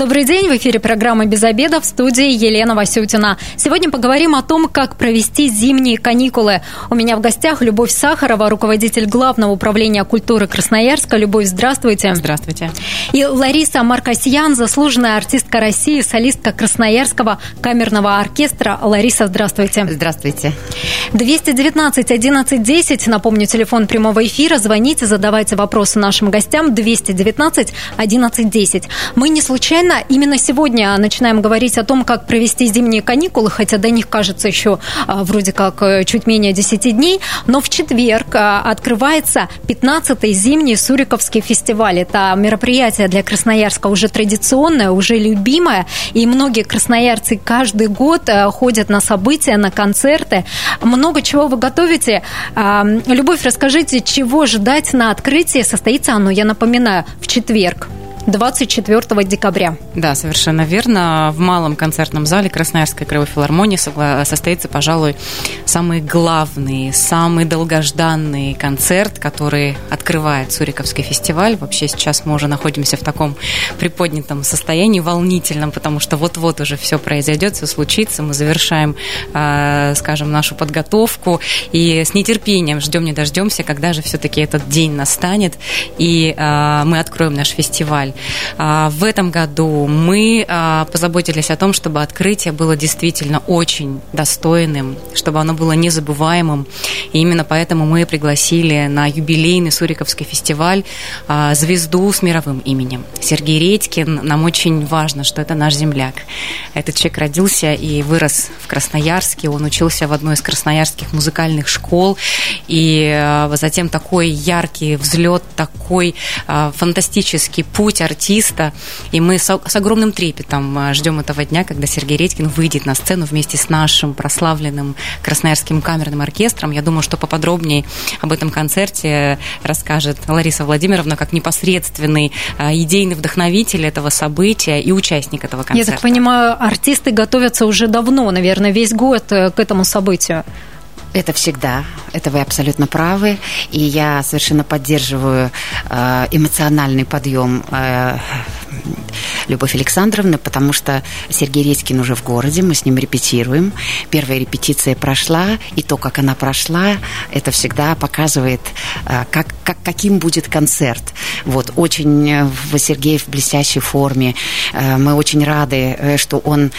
Добрый день, в эфире программа «Без обеда» в студии Елена Васютина. Сегодня поговорим о том, как провести зимние каникулы. У меня в гостях Любовь Сахарова, руководитель Главного управления культуры Красноярска. Любовь, здравствуйте. Здравствуйте. И Лариса Маркосьян, заслуженная артистка России, солистка Красноярского камерного оркестра. Лариса, здравствуйте. Здравствуйте. 219 11 10, напомню, телефон прямого эфира. Звоните, задавайте вопросы нашим гостям. 219 11 10. Мы не случайно Именно, именно сегодня начинаем говорить о том, как провести зимние каникулы, хотя до них, кажется, еще а, вроде как э, чуть менее 10 дней, но в четверг а, открывается 15-й зимний Суриковский фестиваль. Это мероприятие для Красноярска уже традиционное, уже любимое, и многие красноярцы каждый год э, ходят на события, на концерты. Много чего вы готовите. А, Любовь, расскажите, чего ждать на открытии? Состоится оно, я напоминаю, в четверг. 24 декабря. Да, совершенно верно. В малом концертном зале Красноярской краевой филармонии состоится, пожалуй, самый главный, самый долгожданный концерт, который открывает Суриковский фестиваль. Вообще сейчас мы уже находимся в таком приподнятом состоянии, волнительном, потому что вот-вот уже все произойдет, все случится. Мы завершаем, а, скажем, нашу подготовку и с нетерпением ждем, не дождемся, когда же все-таки этот день настанет, и а, мы откроем наш фестиваль фестиваль. А, в этом году мы а, позаботились о том, чтобы открытие было действительно очень достойным, чтобы оно было незабываемым. И именно поэтому мы пригласили на юбилейный Суриковский фестиваль а, звезду с мировым именем. Сергей Редькин. Нам очень важно, что это наш земляк. Этот человек родился и вырос в Красноярске. Он учился в одной из красноярских музыкальных школ. И затем такой яркий взлет, такой фантастический путь путь артиста. И мы с, с огромным трепетом а, ждем этого дня, когда Сергей Редькин выйдет на сцену вместе с нашим прославленным Красноярским камерным оркестром. Я думаю, что поподробнее об этом концерте расскажет Лариса Владимировна, как непосредственный а, идейный вдохновитель этого события и участник этого концерта. Я так понимаю, артисты готовятся уже давно, наверное, весь год э, к этому событию. Это всегда, это вы абсолютно правы, и я совершенно поддерживаю э, эмоциональный подъем э, Любовь Александровны, потому что Сергей Редькин уже в городе, мы с ним репетируем. Первая репетиция прошла, и то, как она прошла, это всегда показывает, э, как, как, каким будет концерт. Вот, очень э, Сергей в блестящей форме. Э, мы очень рады, что он...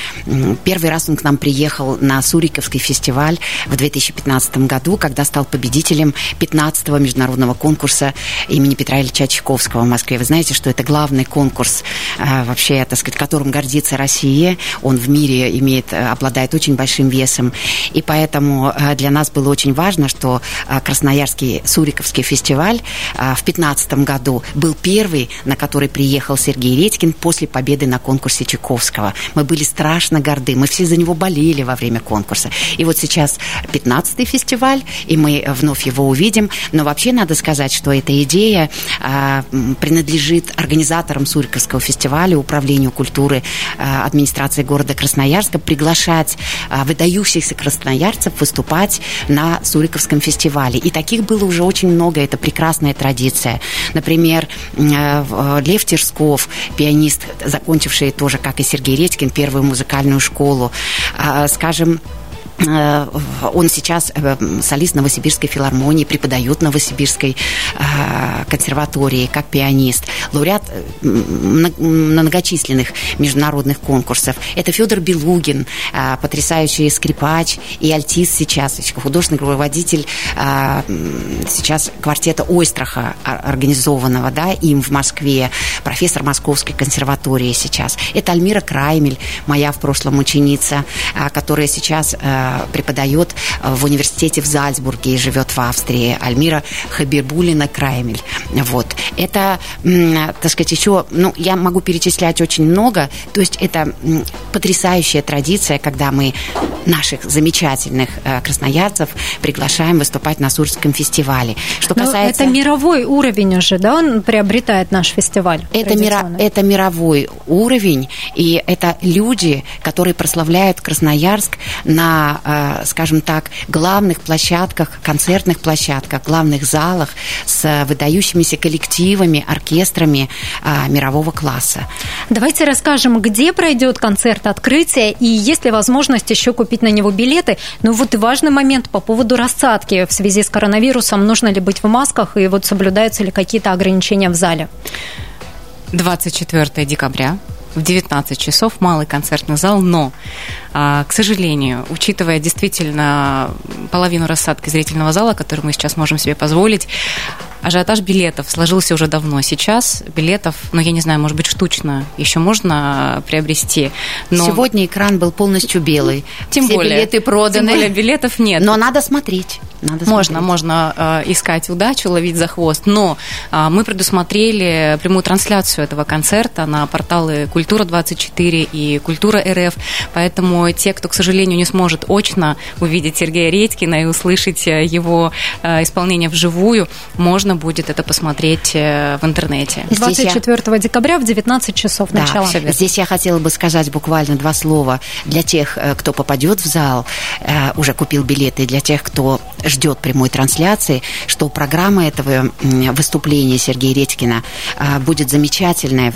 Первый раз он к нам приехал на Суриковский фестиваль в 2015 году, когда стал победителем 15-го международного конкурса имени Петра Ильича Чайковского в Москве. Вы знаете, что это главный конкурс вообще вообще, так сказать, которым гордится Россия. Он в мире имеет, э, обладает очень большим весом. И поэтому э, для нас было очень важно, что э, Красноярский Суриковский фестиваль в 2015 году был первый, на который приехал Сергей Редькин после победы на конкурсе Чайковского. Мы были страшно горды, мы все за него болели во время конкурса. И вот сейчас 15-й фестиваль, и мы вновь его увидим. Но вообще надо сказать, что эта идея принадлежит организаторам Суриковского фестиваля, управлению культуры э, администрации города Красноярска приглашать э, выдающихся красноярцев выступать на Суриковском фестивале. И таких было уже очень много, это прекрасная традиция. Например, э, Лев Терсков, пианист, закончивший тоже, как и Сергей Редькин, первую музыкальную школу. Скажем, Э, он сейчас э, солист Новосибирской филармонии, преподает в Новосибирской э, консерватории как пианист, лауреат многочисленных международных конкурсов. Это Федор Белугин, потрясающий скрипач и альтист сейчас, художественный руководитель сейчас квартета Ойстраха организованного, да, им в Москве, профессор Московской консерватории сейчас. Это Альмира Краймель, моя в прошлом ученица, которая сейчас преподает э, в университете в Зальцбурге и живет в Австрии. Альмира Хабибулина Краймель. Вот. Это, так сказать, еще, ну, я могу перечислять очень много. То есть это потрясающая традиция, когда мы наших замечательных э, красноярцев приглашаем выступать на Сурском фестивале. Что Но касается... Это мировой уровень уже, да, он приобретает наш фестиваль? Это, мира... это мировой уровень, и это люди, которые прославляют Красноярск на на, скажем так, главных площадках, концертных площадках, главных залах с выдающимися коллективами, оркестрами мирового класса. Давайте расскажем, где пройдет концерт открытия и есть ли возможность еще купить на него билеты. Ну вот и важный момент по поводу рассадки в связи с коронавирусом. Нужно ли быть в масках и вот соблюдаются ли какие-то ограничения в зале? 24 декабря в 19 часов малый концертный зал, но, а, к сожалению, учитывая действительно половину рассадки зрительного зала, который мы сейчас можем себе позволить, ажиотаж билетов сложился уже давно. Сейчас билетов, ну, я не знаю, может быть, штучно еще можно приобрести. Но... Сегодня экран был полностью белый. Тем Все более. билеты проданы. Тем более билетов нет. Но надо смотреть. Надо можно, смотреть. можно э, искать удачу, ловить за хвост. Но э, мы предусмотрели прямую трансляцию этого концерта на порталы Культура24 и Культура РФ. Поэтому те, кто, к сожалению, не сможет очно увидеть Сергея Редькина и услышать э, его э, исполнение вживую, можно будет это посмотреть э, в интернете. 24 я... декабря в 19 часов да, начала. Здесь я хотела бы сказать буквально два слова для тех, кто попадет в зал, уже купил билеты, и для тех, кто ждет прямой трансляции, что программа этого выступления Сергея Редькина будет замечательная,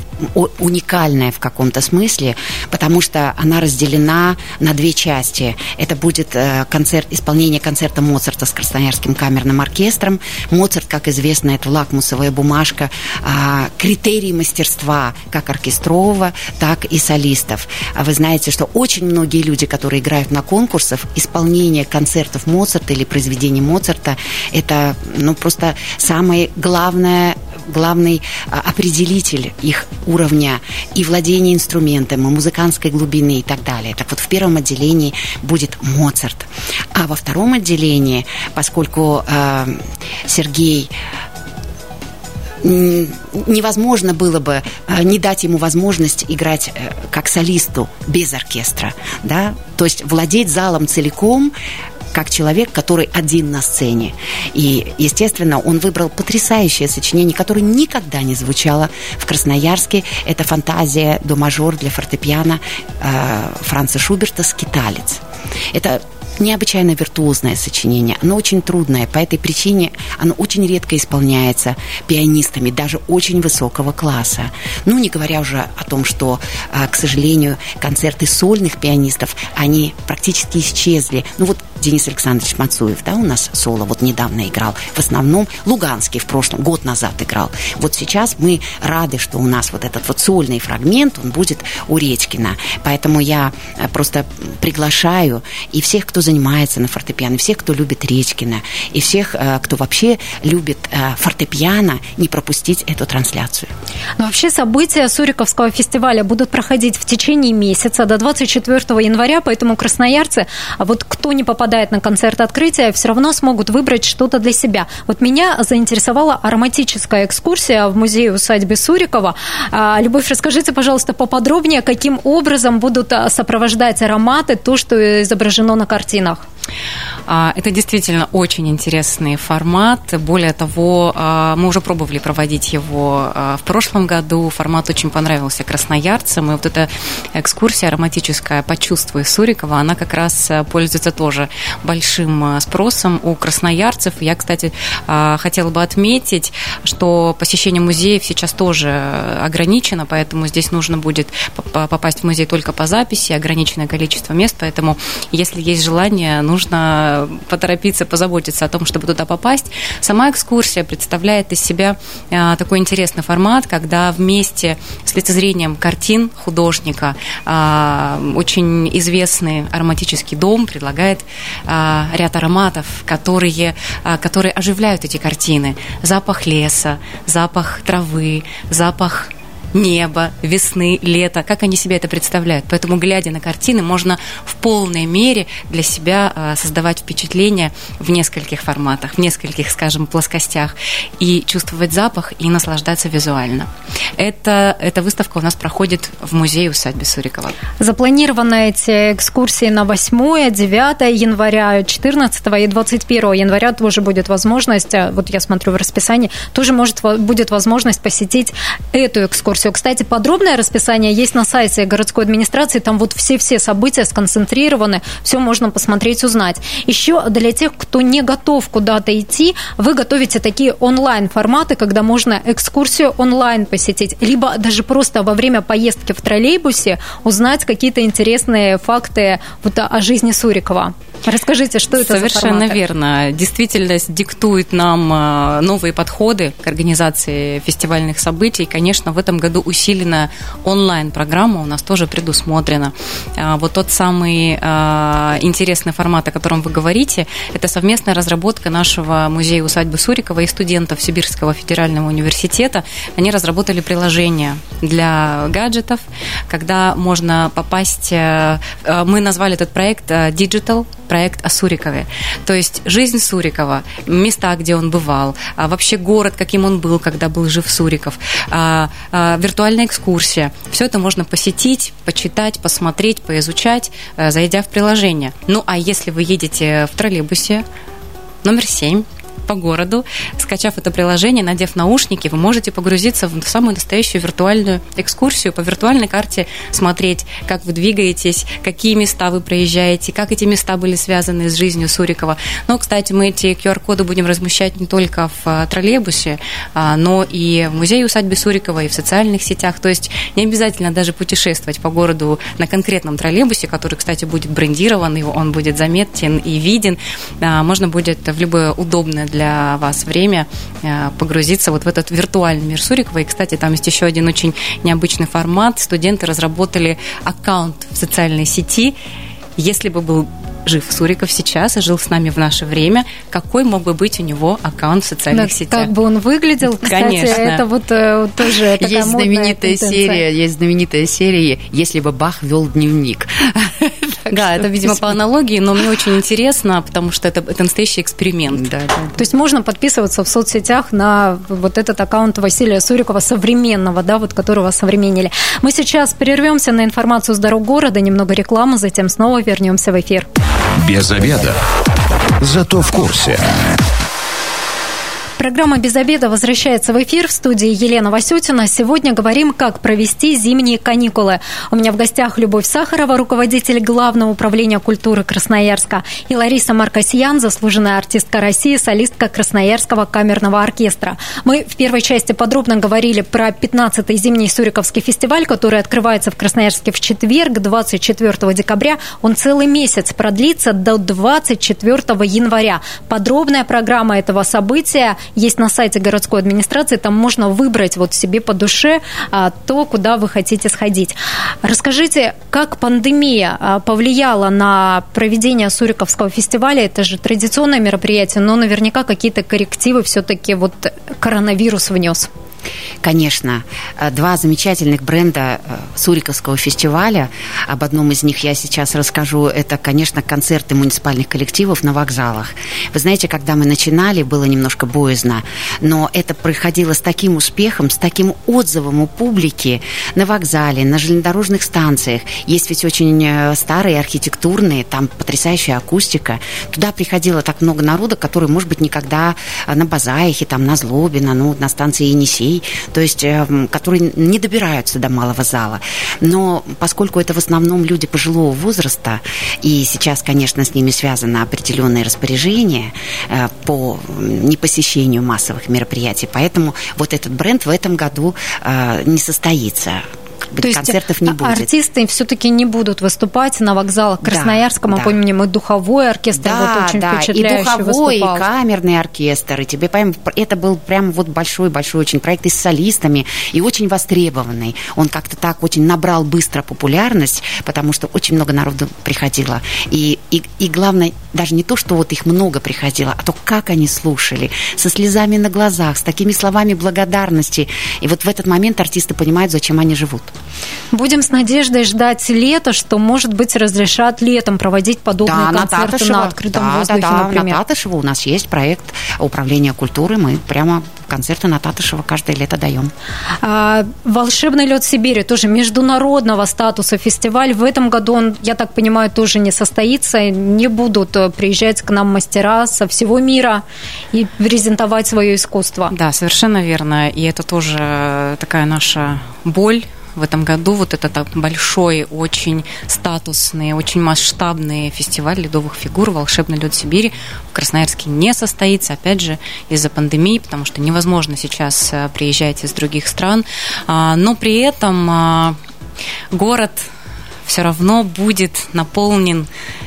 уникальная в каком-то смысле, потому что она разделена на две части. Это будет э, концерт, исполнение концерта Моцарта с Красноярским камерным оркестром. Моцарт, как известно, это лакмусовая бумажка, а, критерий мастерства как оркестрового, так и солистов. А вы знаете, что очень многие люди, которые играют на конкурсах, исполнение концертов Моцарта или произведений Моцарта это ну, просто самое главное главный а, определитель их уровня и владения инструментом, и музыкантской глубины и так далее. Так вот, в первом отделении будет Моцарт. А во втором отделении, поскольку э, Сергей невозможно было бы э, не дать ему возможность играть э, как солисту без оркестра, да, то есть владеть залом целиком, как человек, который один на сцене. И, естественно, он выбрал потрясающее сочинение, которое никогда не звучало в Красноярске. Это фантазия до мажор для фортепиано э, Франца Шуберта «Скиталец». Это необычайно виртуозное сочинение. Оно очень трудное. По этой причине оно очень редко исполняется пианистами, даже очень высокого класса. Ну, не говоря уже о том, что, а, к сожалению, концерты сольных пианистов, они практически исчезли. Ну, вот Денис Александрович Мацуев, да, у нас соло вот недавно играл. В основном Луганский в прошлом, год назад играл. Вот сейчас мы рады, что у нас вот этот вот сольный фрагмент, он будет у Редькина. Поэтому я э, просто приглашаю и всех, кто занимается на фортепиано, всех, кто любит Редькина, и всех, э, кто вообще любит э, фортепиано, не пропустить эту трансляцию. Но вообще события Суриковского фестиваля будут проходить в течение месяца до 24 января, поэтому красноярцы, а вот кто не попадает на концерт открытия, все равно смогут выбрать что-то для себя. Вот меня заинтересовала ароматическая экскурсия в музее усадьбы Сурикова. А, Любовь, расскажите, пожалуйста, поподробнее, каким образом будут а, сопровождать ароматы, то, что изображено на картине картинах. А, это действительно очень интересный формат. Более того, а, мы уже пробовали проводить его а, в прошлом году. Формат очень понравился красноярцам. И вот эта экскурсия ароматическая «Почувствуй Сурикова», она как раз пользуется тоже большим спросом у красноярцев. Я, кстати, хотела бы отметить, что посещение музеев сейчас тоже ограничено, поэтому здесь нужно будет попасть в музей только по записи, ограниченное количество мест, поэтому если есть желание, нужно поторопиться, позаботиться о том, чтобы туда попасть. Сама экскурсия представляет из себя а, такой интересный формат, когда вместе с лицезрением картин художника а, очень известный ароматический дом предлагает а, ряд ароматов, которые, которые оживляют эти картины. Запах леса, запах травы, запах небо, весны, лета, как они себе это представляют. Поэтому, глядя на картины, можно в полной мере для себя а, создавать впечатление в нескольких форматах, в нескольких, скажем, плоскостях, и чувствовать запах и наслаждаться визуально. Это, эта выставка у нас проходит в музее усадьбы Сурикова. Запланированы эти экскурсии на 8, 9 января, 14 и 21 января тоже будет возможность, а, вот я смотрю в расписании, тоже может, будет возможность посетить эту экскурсию экскурсию. Кстати, подробное расписание есть на сайте городской администрации. Там вот все-все события сконцентрированы, все можно посмотреть, узнать. Еще для тех, кто не готов куда-то идти, вы готовите такие онлайн-форматы, когда можно экскурсию онлайн посетить, либо даже просто во время поездки в троллейбусе узнать какие-то интересные факты вот о жизни Сурикова. Расскажите, что это Совершенно верно. Действительность диктует нам э, новые подходы к организации фестивальных событий. Конечно, в этом году усилена онлайн-программа у нас тоже предусмотрена. А, вот тот самый э, интересный формат, о котором вы говорите, это совместная разработка нашего музея усадьбы Сурикова и студентов Сибирского федерального университета. Они разработали приложение для гаджетов, когда можно попасть... Э, мы назвали этот проект Digital проект о Сурикове. То есть жизнь Сурикова, места, где он бывал, а вообще город, каким он был, когда был жив Суриков, а, а, виртуальная экскурсия. Все это можно посетить, почитать, посмотреть, поизучать, зайдя в приложение. Ну, а если вы едете в троллейбусе, номер 7, по городу. Скачав это приложение, надев наушники, вы можете погрузиться в самую настоящую виртуальную экскурсию, по виртуальной карте смотреть, как вы двигаетесь, какие места вы проезжаете, как эти места были связаны с жизнью Сурикова. Но, кстати, мы эти QR-коды будем размещать не только в а, троллейбусе, а, но и в музее усадьбы Сурикова, и в социальных сетях. То есть не обязательно даже путешествовать по городу на конкретном троллейбусе, который, кстати, будет брендирован, и он будет заметен и виден. А, можно будет в любое удобное для вас время э, погрузиться вот в этот виртуальный мир Сурикова. И, кстати, там есть еще один очень необычный формат. Студенты разработали аккаунт в социальной сети. Если бы был жив Суриков сейчас и жил с нами в наше время, какой мог бы быть у него аккаунт в социальных да, сетях? Как бы он выглядел, кстати, Конечно. это вот э, тоже такая Есть знаменитая серия, есть знаменитая серия «Если бы Бах вел дневник». Да, это, видимо, по аналогии, но мне очень интересно, потому что это, это настоящий эксперимент. Да, да. То есть можно подписываться в соцсетях на вот этот аккаунт Василия Сурикова современного, да, вот которого современнили. Мы сейчас прервемся на информацию с дорог города, немного рекламы, затем снова вернемся в эфир. Без обеда. Зато в курсе. Программа «Без обеда» возвращается в эфир в студии Елена Васютина. Сегодня говорим, как провести зимние каникулы. У меня в гостях Любовь Сахарова, руководитель Главного управления культуры Красноярска, и Лариса Маркосьян, заслуженная артистка России, солистка Красноярского камерного оркестра. Мы в первой части подробно говорили про 15-й зимний Суриковский фестиваль, который открывается в Красноярске в четверг, 24 декабря. Он целый месяц продлится до 24 января. Подробная программа этого события есть на сайте городской администрации, там можно выбрать вот себе по душе а, то, куда вы хотите сходить. Расскажите, как пандемия а, повлияла на проведение Суриковского фестиваля? Это же традиционное мероприятие, но наверняка какие-то коррективы все-таки вот коронавирус внес. Конечно, э, два замечательных бренда э, Суриковского фестиваля. Об одном из них я сейчас расскажу. Это, конечно, концерты муниципальных коллективов на вокзалах. Вы знаете, когда мы начинали, было немножко боязно, но это происходило с таким успехом, с таким отзывом у публики на вокзале, на железнодорожных станциях. Есть ведь очень э, старые архитектурные, там потрясающая акустика. Туда приходило так много народа, который, может быть, никогда на Базаихе, там на Злобино, ну, на станции Енисей то есть, эм, которые не добираются до малого зала. Но поскольку это в основном люди пожилого возраста, и сейчас, конечно, с ними связано определенное распоряжение э, по непосещению массовых мероприятий, поэтому вот этот бренд в этом году э, не состоится быть, То концертов не будет. артисты все-таки не будут выступать на вокзалах Красноярска. Мы да. помним, и духовой оркестр да, вот очень да, впечатляющий и духовой, выступал. и камерный оркестр. И тебе, понимаем, это был прям вот большой-большой очень проект и с солистами, и очень востребованный. Он как-то так очень набрал быстро популярность, потому что очень много народу приходило. И, и, и главное, даже не то, что вот их много приходило, а то, как они слушали, со слезами на глазах, с такими словами благодарности. И вот в этот момент артисты понимают, зачем они живут. Будем с надеждой ждать лета, что, может быть, разрешат летом проводить подобные да, концерты на, на открытом да, воздухе, да, да, например. На Татышево у нас есть проект управления культуры. Мы прямо концерты на Татышева каждое лето даем. А, «Волшебный лед Сибири» тоже международного статуса фестиваль. В этом году он, я так понимаю, тоже не состоится. Не будут э, приезжать к нам мастера со всего мира и презентовать свое искусство. Да, совершенно верно. И это тоже такая наша боль в этом году вот этот большой, очень статусный, очень масштабный фестиваль ледовых фигур «Волшебный лед Сибири» в Красноярске не состоится, опять же, из-за пандемии, потому что невозможно сейчас э, приезжать из других стран. А, но при этом а, город все равно будет наполнен а,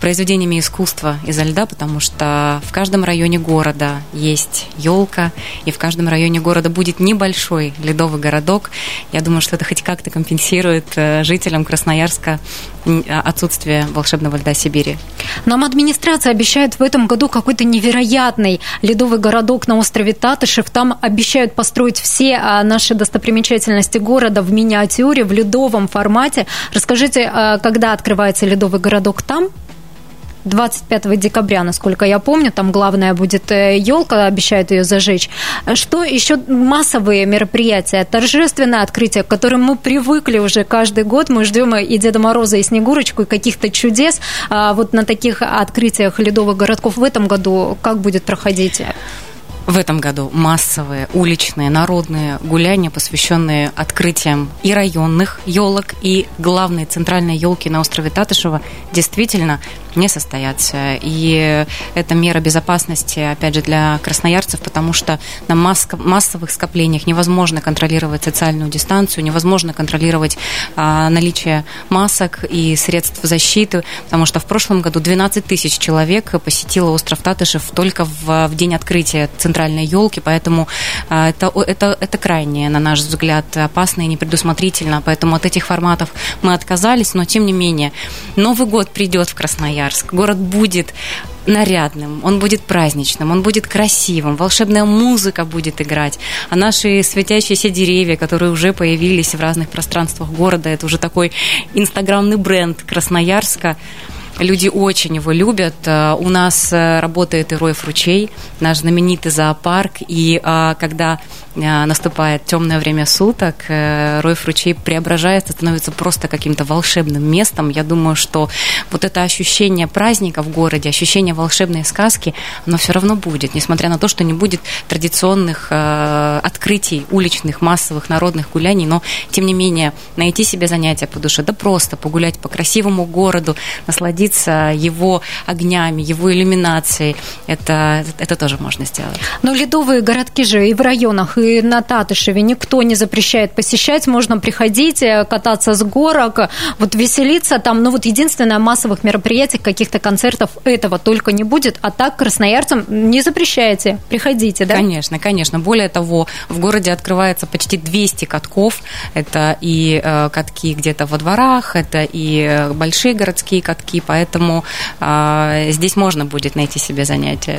произведениями искусства изо льда, потому что в каждом районе города есть елка, и в каждом районе города будет небольшой ледовый городок. Я думаю, что это хоть как-то компенсирует э, жителям Красноярска а, отсутствие волшебного льда Сибири. Нам администрация обещает в этом году какой-то невероятный ледовый городок на острове Татышев. Там обещают построить все а, наши достопримечательности города в миниатюре, в ледовом формате. Расскажите, когда открывается ледовый городок там? 25 декабря, насколько я помню, там главная будет елка, э, обещают ее зажечь. Что еще массовые мероприятия, торжественное открытие, к которым мы привыкли уже каждый год, мы ждем и Деда Мороза, и Снегурочку, и каких-то чудес. А вот на таких открытиях ледовых городков в этом году как будет проходить? в этом году массовые уличные народные гуляния, посвященные открытиям и районных елок, и главной центральной елки на острове Татышева, действительно не состоятся. И это мера безопасности, опять же, для красноярцев, потому что на массовых скоплениях невозможно контролировать социальную дистанцию, невозможно контролировать а, наличие масок и средств защиты, потому что в прошлом году 12 тысяч человек посетило остров Татышев только в, в день открытия центральной елки, поэтому а, это, это, это крайне, на наш взгляд, опасно и непредусмотрительно, поэтому от этих форматов мы отказались, но тем не менее Новый год придет в Красноярск, Красноярск. Город будет нарядным, он будет праздничным, он будет красивым, волшебная музыка будет играть, а наши светящиеся деревья, которые уже появились в разных пространствах города, это уже такой инстаграмный бренд Красноярска, Люди очень его любят. Э, у нас э, работает Ироев ручей, наш знаменитый зоопарк. И э, когда наступает темное время суток, Роев ручей преображается, становится просто каким-то волшебным местом. Я думаю, что вот это ощущение праздника в городе, ощущение волшебной сказки, оно все равно будет, несмотря на то, что не будет традиционных открытий, уличных, массовых, народных гуляний, но, тем не менее, найти себе занятия по душе, да просто погулять по красивому городу, насладиться насладиться его огнями, его иллюминацией. Это, это тоже можно сделать. Но ледовые городки же и в районах, и на Татышеве никто не запрещает посещать. Можно приходить, э, кататься с горок, вот веселиться там. Но вот единственное, массовых мероприятий, каких-то концертов этого только не будет. А так красноярцам не запрещаете. Приходите, да? Конечно, конечно. Более того, в городе открывается почти 200 катков. Это и э, катки где-то во дворах, это и э, большие городские катки, поэтому э, здесь можно будет найти себе занятия.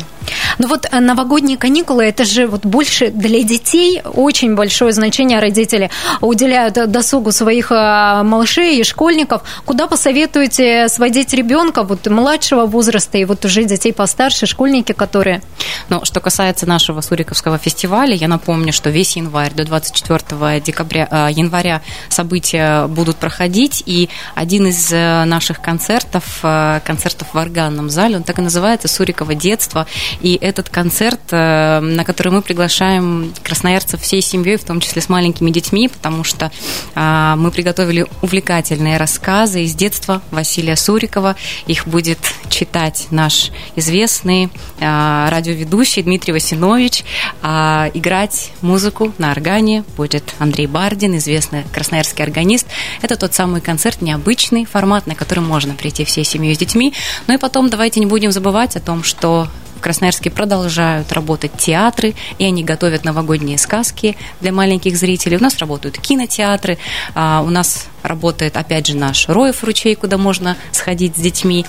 Ну вот э, новогодние каникулы, это же вот больше для детей очень большое значение родители уделяют досугу своих э, малышей и школьников. Куда посоветуете сводить ребенка вот младшего возраста и вот уже детей постарше, школьники, которые? Ну, что касается нашего Суриковского фестиваля, я напомню, что весь январь до 24 декабря, э, января события будут проходить, и один из наших концертов Э, концертов в органном зале. Он так и называется «Суриково детство». И этот концерт, э, на который мы приглашаем красноярцев всей семьей, в том числе с маленькими детьми, потому что э, мы приготовили увлекательные рассказы из детства Василия Сурикова. Их будет читать наш известный радиоведущий Дмитрий Васинович. А играть музыку на органе будет Андрей Бардин, известный красноярский органист. Это тот самый концерт, необычный формат, на который можно прийти всей семьей с детьми. Ну и потом давайте не будем забывать о том, что в Красноярске продолжают работать театры, и они готовят новогодние сказки для маленьких зрителей. У нас работают кинотеатры, а, у нас работает, опять же, наш Роев ручей, куда можно сходить с детьми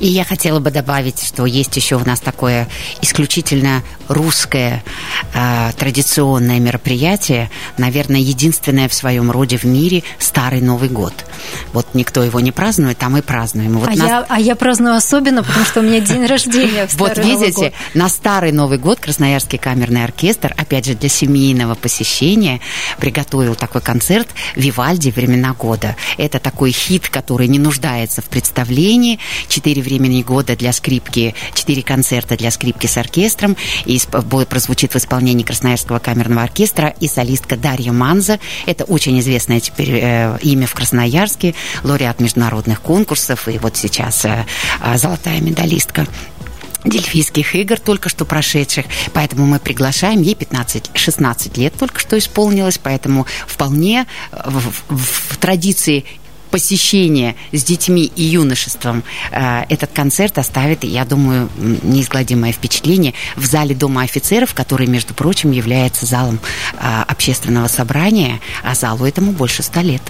И я хотела бы добавить, что есть еще у нас такое исключительно русское э, традиционное мероприятие, наверное, единственное в своем роде в мире Старый Новый год. Вот никто его не празднует, а мы празднуем. Вот а, нас... я, а я праздную особенно, потому что у меня день рождения в Вот видите, на Старый Новый год Красноярский камерный оркестр, опять же, для семейного посещения приготовил такой концерт «Вивальди. Времена года». Это такой хит, который не нуждается в представлении. Четыре времени года для скрипки, четыре концерта для скрипки с оркестром. И прозвучит в исполнении Красноярского камерного оркестра и солистка Дарья Манза. Это очень известное теперь э, имя в Красноярске, лауреат международных конкурсов, и вот сейчас э, э, золотая медалистка Дельфийских игр, только что прошедших. Поэтому мы приглашаем, ей 15-16 лет только что исполнилось, поэтому вполне в, в, в традиции посещение с детьми и юношеством э, этот концерт оставит, я думаю, неизгладимое впечатление в зале Дома офицеров, который, между прочим, является залом э, общественного собрания, а залу этому больше ста лет.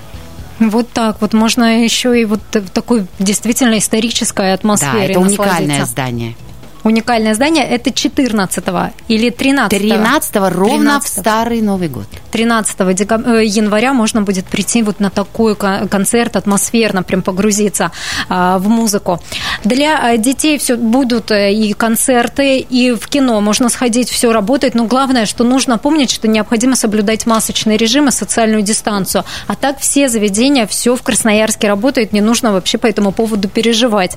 Вот так вот можно еще и вот в такой действительно исторической атмосфере. Да, это уникальное здание уникальное здание. Это 14 или 13 13 ровно 13 в Старый Новый год. 13 декаб... Э, января можно будет прийти вот на такой концерт, атмосферно прям погрузиться а, в музыку. Для э, детей все будут э, и концерты, и в кино можно сходить, все работает, но главное, что нужно помнить, что необходимо соблюдать масочный режим и социальную дистанцию. А так все заведения, все в Красноярске работает, не нужно вообще по этому поводу переживать.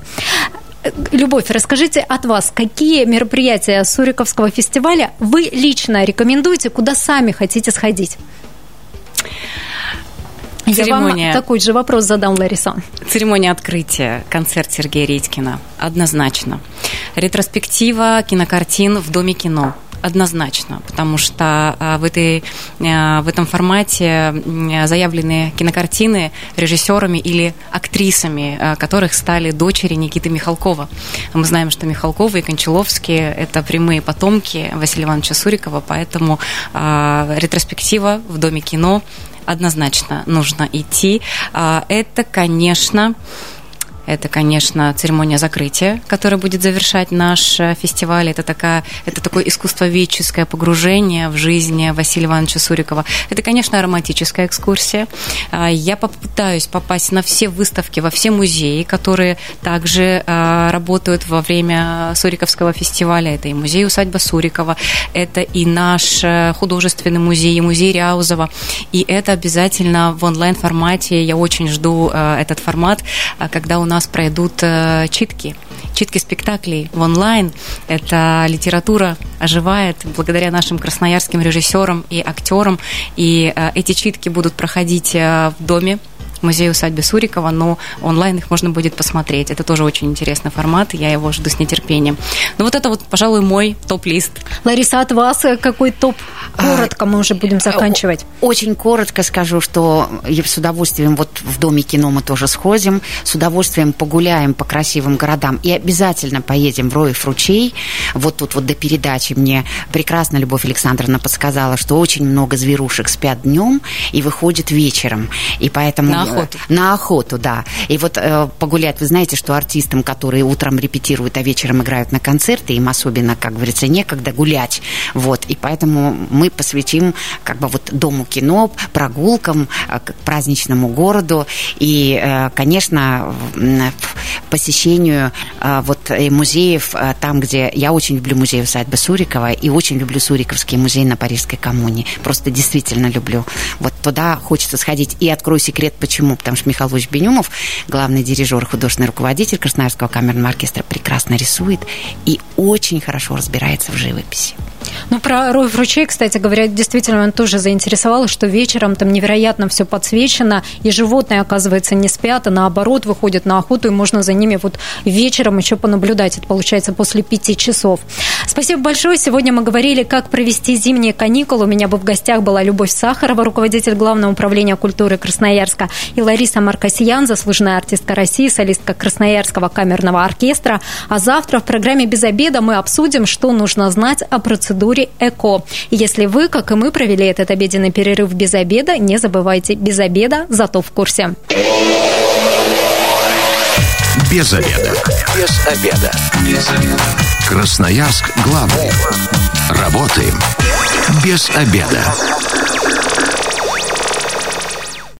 Любовь, расскажите от вас, какие мероприятия Суриковского фестиваля вы лично рекомендуете, куда сами хотите сходить? Церемония... Я вам такой же вопрос задам, Лариса. Церемония открытия, концерт Сергея Редькина, однозначно. Ретроспектива кинокартин в Доме кино – однозначно, потому что а, в, этой, а, в этом формате заявлены кинокартины режиссерами или актрисами, а, которых стали дочери Никиты Михалкова. Мы знаем, что Михалковы и Кончаловские – это прямые потомки Василия Ивановича Сурикова, поэтому ретроспектива в Доме кино однозначно нужно идти. Это, конечно, это, конечно, церемония закрытия, которая будет завершать наш э, фестиваль. Это, такая, это такое искусствоведческое погружение в жизнь Василия Ивановича Сурикова. Это, конечно, ароматическая экскурсия. А, я попытаюсь попасть на все выставки, во все музеи, которые также а, работают во время Суриковского фестиваля. Это и музей усадьба Сурикова, это и наш э, художественный музей, и музей Ряузова. И это обязательно в онлайн-формате. Я очень жду э, этот формат, когда у нас пройдут э, читки, читки спектаклей в онлайн. Это литература оживает благодаря нашим красноярским режиссерам и актерам. И э, эти читки будут проходить э, в доме музей усадьбы Сурикова, но онлайн их можно будет посмотреть. Это тоже очень интересный формат, я его жду с нетерпением. Ну вот это вот, пожалуй, мой топ-лист. Лариса, от вас какой топ? Коротко мы уже будем заканчивать. Очень коротко скажу, что с удовольствием вот в Доме кино мы тоже сходим, с удовольствием погуляем по красивым городам и обязательно поедем в Роев ручей. Вот тут вот до передачи мне прекрасно Любовь Александровна подсказала, что очень много зверушек спят днем и выходят вечером. И поэтому... На охоту. На охоту, да. И вот э, погулять, вы знаете, что артистам, которые утром репетируют, а вечером играют на концерты, им особенно, как говорится, некогда гулять. Вот. И поэтому мы посвятим как бы вот Дому кино, прогулкам, э, к праздничному городу и, э, конечно, посещению э, вот музеев там, где я очень люблю музей усадьбы Сурикова и очень люблю Суриковский музей на Парижской коммуне. Просто действительно люблю. Вот туда хочется сходить. И открою секрет, почему Почему? Потому что Михаил Львович Бенюмов, главный дирижер, художественный руководитель Красноярского камерного оркестра, прекрасно рисует и очень хорошо разбирается в живописи. Ну, про Рой в ручей, кстати говоря, действительно, он тоже заинтересовало, что вечером там невероятно все подсвечено, и животные, оказывается, не спят, а наоборот выходят на охоту, и можно за ними вот вечером еще понаблюдать. Это получается после пяти часов. Спасибо большое. Сегодня мы говорили, как провести зимние каникулы. У меня бы в гостях была Любовь Сахарова, руководитель Главного управления культуры Красноярска, и Лариса Маркосиян, заслуженная артистка России, солистка Красноярского камерного оркестра. А завтра в программе «Без обеда» мы обсудим, что нужно знать о процедуре ЭКО. И если вы, как и мы, провели этот обеденный перерыв без обеда, не забывайте, без обеда, зато в курсе. Без обеда. Без обеда. Без обеда. Красноярск главный. Работаем без обеда.